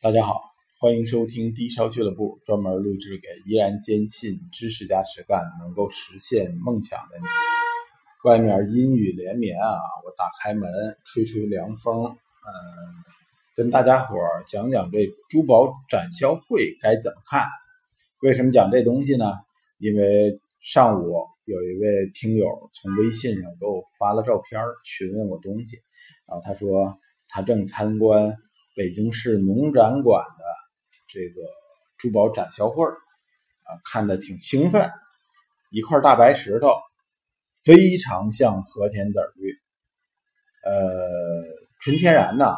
大家好，欢迎收听低烧俱乐部，专门录制给依然坚信知识加实干能够实现梦想的你。外面阴雨连绵啊，我打开门吹吹凉风，嗯，跟大家伙儿讲讲这珠宝展销会该怎么看。为什么讲这东西呢？因为上午有一位听友从微信上给我发了照片，询问我东西，然后他说他正参观。北京市农展馆的这个珠宝展销会啊，看的挺兴奋。一块大白石头，非常像和田籽玉，呃，纯天然的。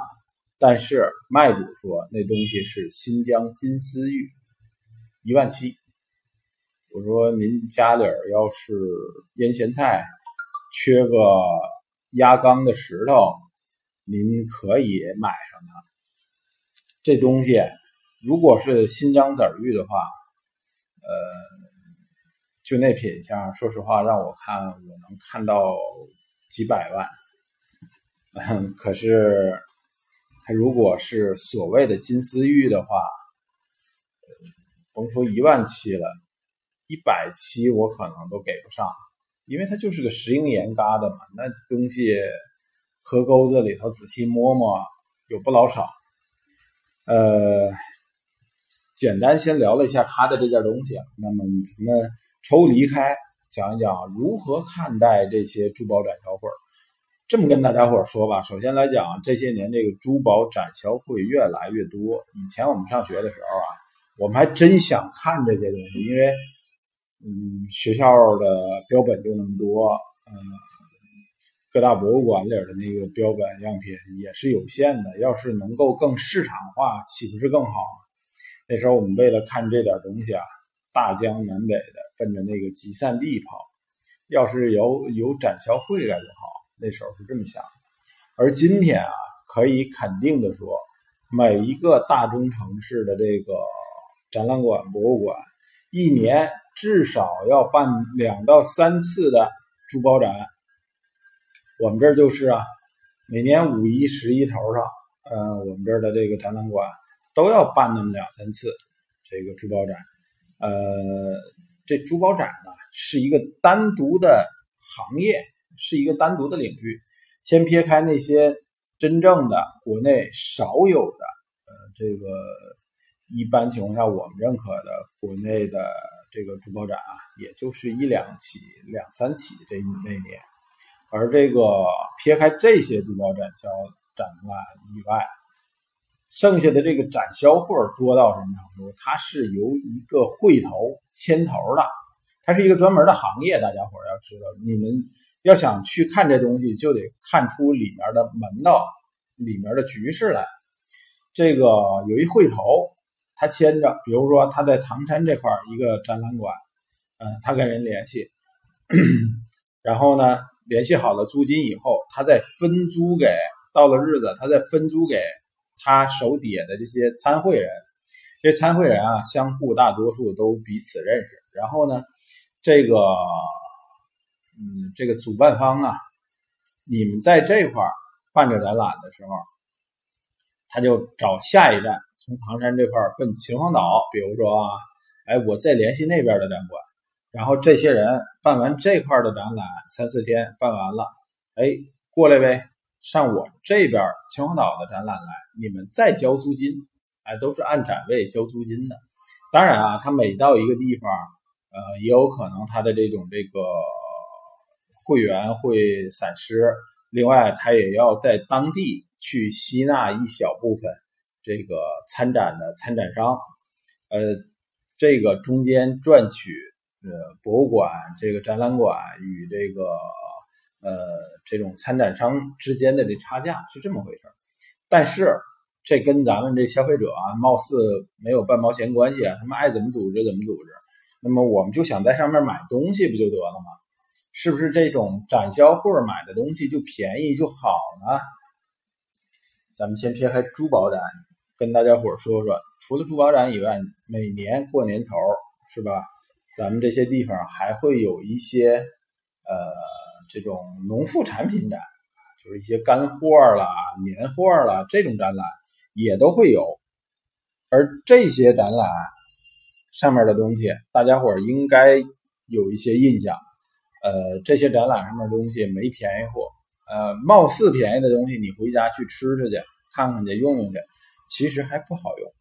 但是卖主说那东西是新疆金丝玉，一万七。我说您家里要是腌咸菜，缺个压缸的石头，您可以买上它。这东西如果是新疆籽玉的话，呃，就那品相，说实话，让我看我能看到几百万。嗯，可是它如果是所谓的金丝玉的话，甭说一万七了，一百七我可能都给不上，因为它就是个石英岩疙瘩嘛。那东西河沟子里头仔细摸摸，有不老少。呃，简单先聊了一下他的这件东西，那么咱们抽离开讲一讲如何看待这些珠宝展销会。这么跟大家伙说吧，首先来讲，这些年这个珠宝展销会越来越多。以前我们上学的时候啊，我们还真想看这些东西，因为嗯，学校的标本就那么多，嗯。各大博物馆里的那个标本样品也是有限的，要是能够更市场化，岂不是更好？那时候我们为了看这点东西啊，大江南北的奔着那个集散地跑。要是有有展销会该多好！那时候是这么想。而今天啊，可以肯定的说，每一个大中城市的这个展览馆、博物馆，一年至少要办两到三次的珠宝展。我们这儿就是啊，每年五一、十一头上，呃，我们这儿的这个展览馆都要办那么两三次这个珠宝展。呃，这珠宝展呢是一个单独的行业，是一个单独的领域。先撇开那些真正的国内少有的，呃，这个一般情况下我们认可的国内的这个珠宝展啊，也就是一两起、两三起这那年。而这个撇开这些珠宝展销展览以外，剩下的这个展销会多到什么程度？它是由一个会头牵头的，它是一个专门的行业。大家伙要知道，你们要想去看这东西，就得看出里面的门道、里面的局势来。这个有一会头，他牵着，比如说他在唐山这块一个展览馆，嗯，他跟人联系，然后呢？联系好了租金以后，他再分租给到了日子，他再分租给他手底下的这些参会人。这参会人啊，相互大多数都彼此认识。然后呢，这个嗯，这个主办方啊，你们在这块办着展览的时候，他就找下一站，从唐山这块奔秦皇岛。比如说啊，哎，我再联系那边的展馆。然后这些人办完这块的展览，三四天办完了，哎，过来呗，上我这边秦皇岛的展览来，你们再交租金，哎，都是按展位交租金的。当然啊，他每到一个地方，呃，也有可能他的这种这个会员会散失，另外他也要在当地去吸纳一小部分这个参展的参展商，呃，这个中间赚取。呃，博物馆这个展览馆与这个呃这种参展商之间的这差价是这么回事但是这跟咱们这消费者啊，貌似没有半毛钱关系啊，他们爱怎么组织怎么组织。那么我们就想在上面买东西不就得了吗？是不是这种展销会买的东西就便宜就好呢？咱们先撇开珠宝展，跟大家伙说说，除了珠宝展以外，每年过年头是吧？咱们这些地方还会有一些，呃，这种农副产品展，就是一些干货啦、年货啦这种展览也都会有。而这些展览上面的东西，大家伙应该有一些印象。呃，这些展览上面东西没便宜货，呃，貌似便宜的东西，你回家去吃吃去，看看去，用用去，其实还不好用，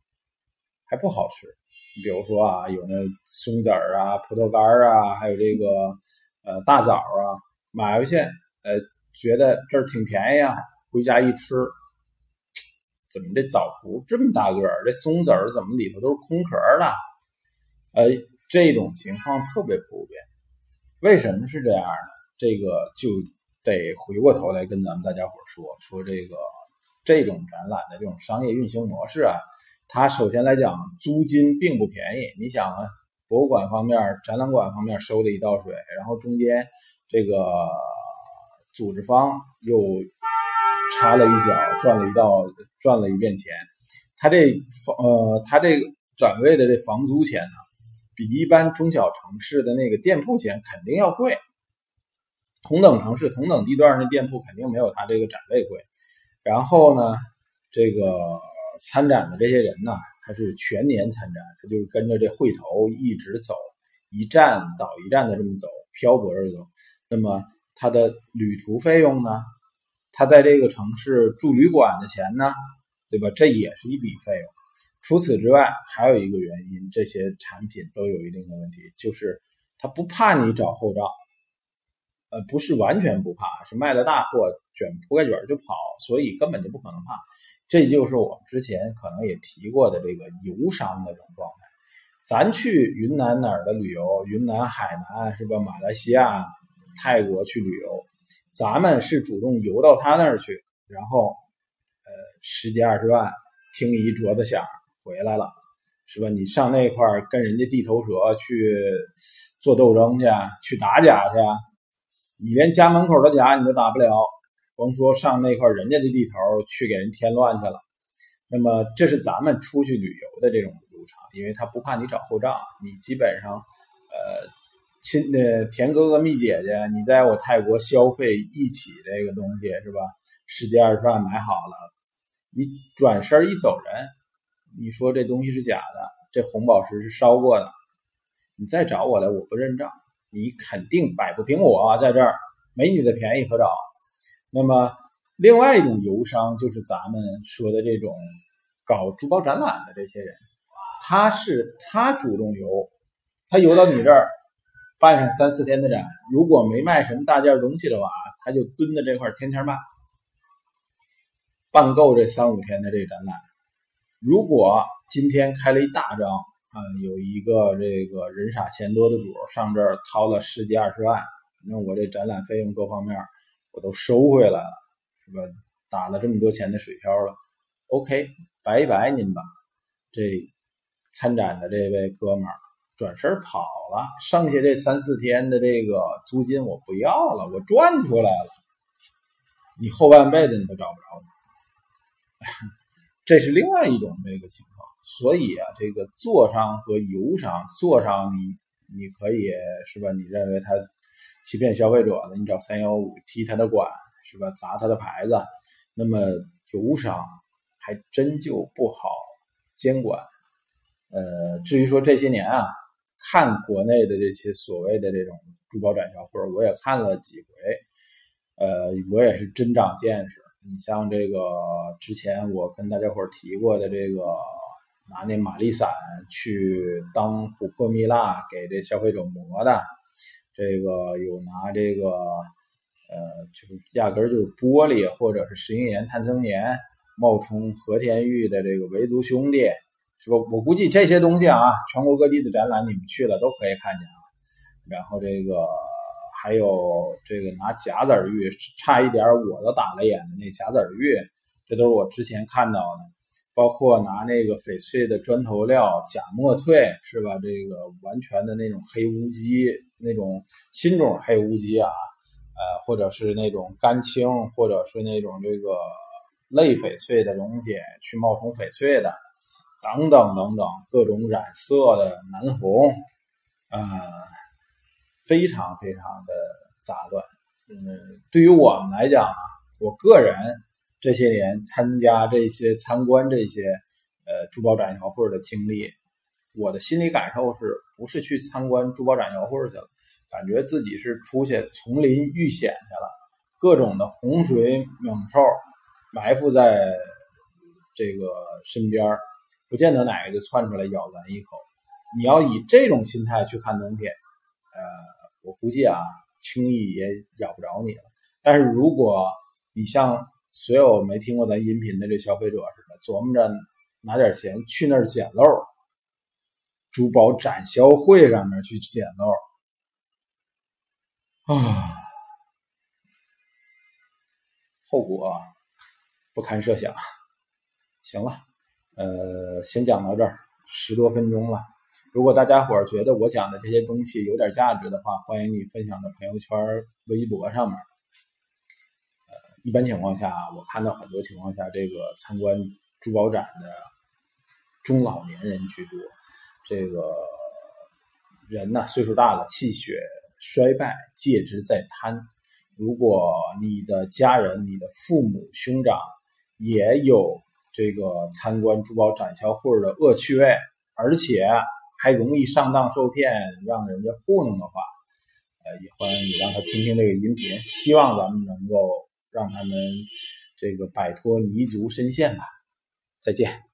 还不好吃。比如说啊，有那松子儿啊、葡萄干啊，还有这个呃大枣啊，买回去，呃，觉得这儿挺便宜啊，回家一吃，怎么这枣核这么大个儿？这松子儿怎么里头都是空壳的？呃，这种情况特别普遍。为什么是这样呢？这个就得回过头来跟咱们大家伙说说这个这种展览的这种商业运行模式啊。它首先来讲，租金并不便宜。你想啊，博物馆方面、展览馆方面收了一道水，然后中间这个组织方又插了一脚，赚了一道赚了一遍钱。他这房呃，他这个展位的这房租钱呢？比一般中小城市的那个店铺钱肯定要贵，同等城市、同等地段的店铺肯定没有他这个展位贵。然后呢，这个参展的这些人呢，他是全年参展，他就是跟着这会头一直走，一站倒一站的这么走，漂泊着走。那么他的旅途费用呢？他在这个城市住旅馆的钱呢？对吧？这也是一笔费用。除此之外，还有一个原因，这些产品都有一定的问题，就是他不怕你找后账，呃，不是完全不怕，是卖了大货卷铺盖卷就跑，所以根本就不可能怕。这就是我们之前可能也提过的这个游商的这种状态。咱去云南哪儿的旅游，云南、海南是吧？马来西亚、泰国去旅游，咱们是主动游到他那儿去，然后呃，十几二十万，听一桌子响。回来了，是吧？你上那块儿跟人家地头蛇去做斗争去，去打假去，你连家门口的假你都打不了，甭说上那块人家的地头去给人添乱去了。那么这是咱们出去旅游的这种流程，因为他不怕你找后账，你基本上呃亲呃田哥哥蜜姐姐，你在我泰国消费一起这个东西是吧？十几二十万买好了，你转身一走人。你说这东西是假的，这红宝石是烧过的，你再找我来，我不认账，你肯定摆不平我在这儿，没你的便宜可找。那么，另外一种游商就是咱们说的这种搞珠宝展览的这些人，他是他主动游，他游到你这儿办上三四天的展，如果没卖什么大件东西的话，他就蹲在这块天天卖，办够这三五天的这展览。如果今天开了一大张，啊，有一个这个人傻钱多的主上这儿掏了十几二十万，那我这展览费用各方面都收回来了，是吧？打了这么多钱的水漂了，OK，拜拜您吧。这参展的这位哥们儿转身跑了，剩下这三四天的这个租金我不要了，我赚出来了，你后半辈子你都找不着他。这是另外一种这个情况，所以啊，这个坐商和游商，坐商你你可以是吧？你认为他欺骗消费者呢？你找三幺五踢他的馆是吧？砸他的牌子，那么游商还真就不好监管。呃，至于说这些年啊，看国内的这些所谓的这种珠宝展销会，我也看了几回，呃，我也是真长见识。你像这个之前我跟大家伙提过的这个拿那玛丽散去当琥珀蜜蜡给这消费者磨的，这个有拿这个呃就是压根儿就是玻璃或者是石英岩、碳增岩冒充和田玉的这个维族兄弟，是吧？我估计这些东西啊，全国各地的展览你们去了都可以看见啊。然后这个。还有这个拿假子玉，差一点我都打了眼的那假子玉，这都是我之前看到的。包括拿那个翡翠的砖头料假墨翠，是吧？这个完全的那种黑乌鸡，那种新种黑乌鸡啊，呃，或者是那种干青，或者是那种这个类翡翠的东西去冒充翡翠的，等等等等，各种染色的南红，啊。非常非常的杂乱，嗯，对于我们来讲啊，我个人这些年参加这些参观这些，呃，珠宝展销会的经历，我的心理感受是不是去参观珠宝展销会去了？感觉自己是出去丛林遇险去了，各种的洪水猛兽埋伏在这个身边，不见得哪个就窜出来咬咱一口。你要以这种心态去看东西，呃，我估计啊，轻易也咬不着你了。但是如果你像所有没听过咱音频的这消费者似的，琢磨着拿点钱去那儿捡漏，珠宝展销会上面去捡漏。啊，后果不堪设想。行了，呃，先讲到这儿，十多分钟了。如果大家伙儿觉得我讲的这些东西有点价值的话，欢迎你分享到朋友圈、微博上面。一般情况下，我看到很多情况下，这个参观珠宝展的中老年人居多。这个人呢，岁数大了，气血。衰败，戒之在贪。如果你的家人、你的父母、兄长也有这个参观珠宝展销会的恶趣味，而且还容易上当受骗，让人家糊弄的话，呃，也欢迎你让他听听这个音频。希望咱们能够让他们这个摆脱泥足深陷吧。再见。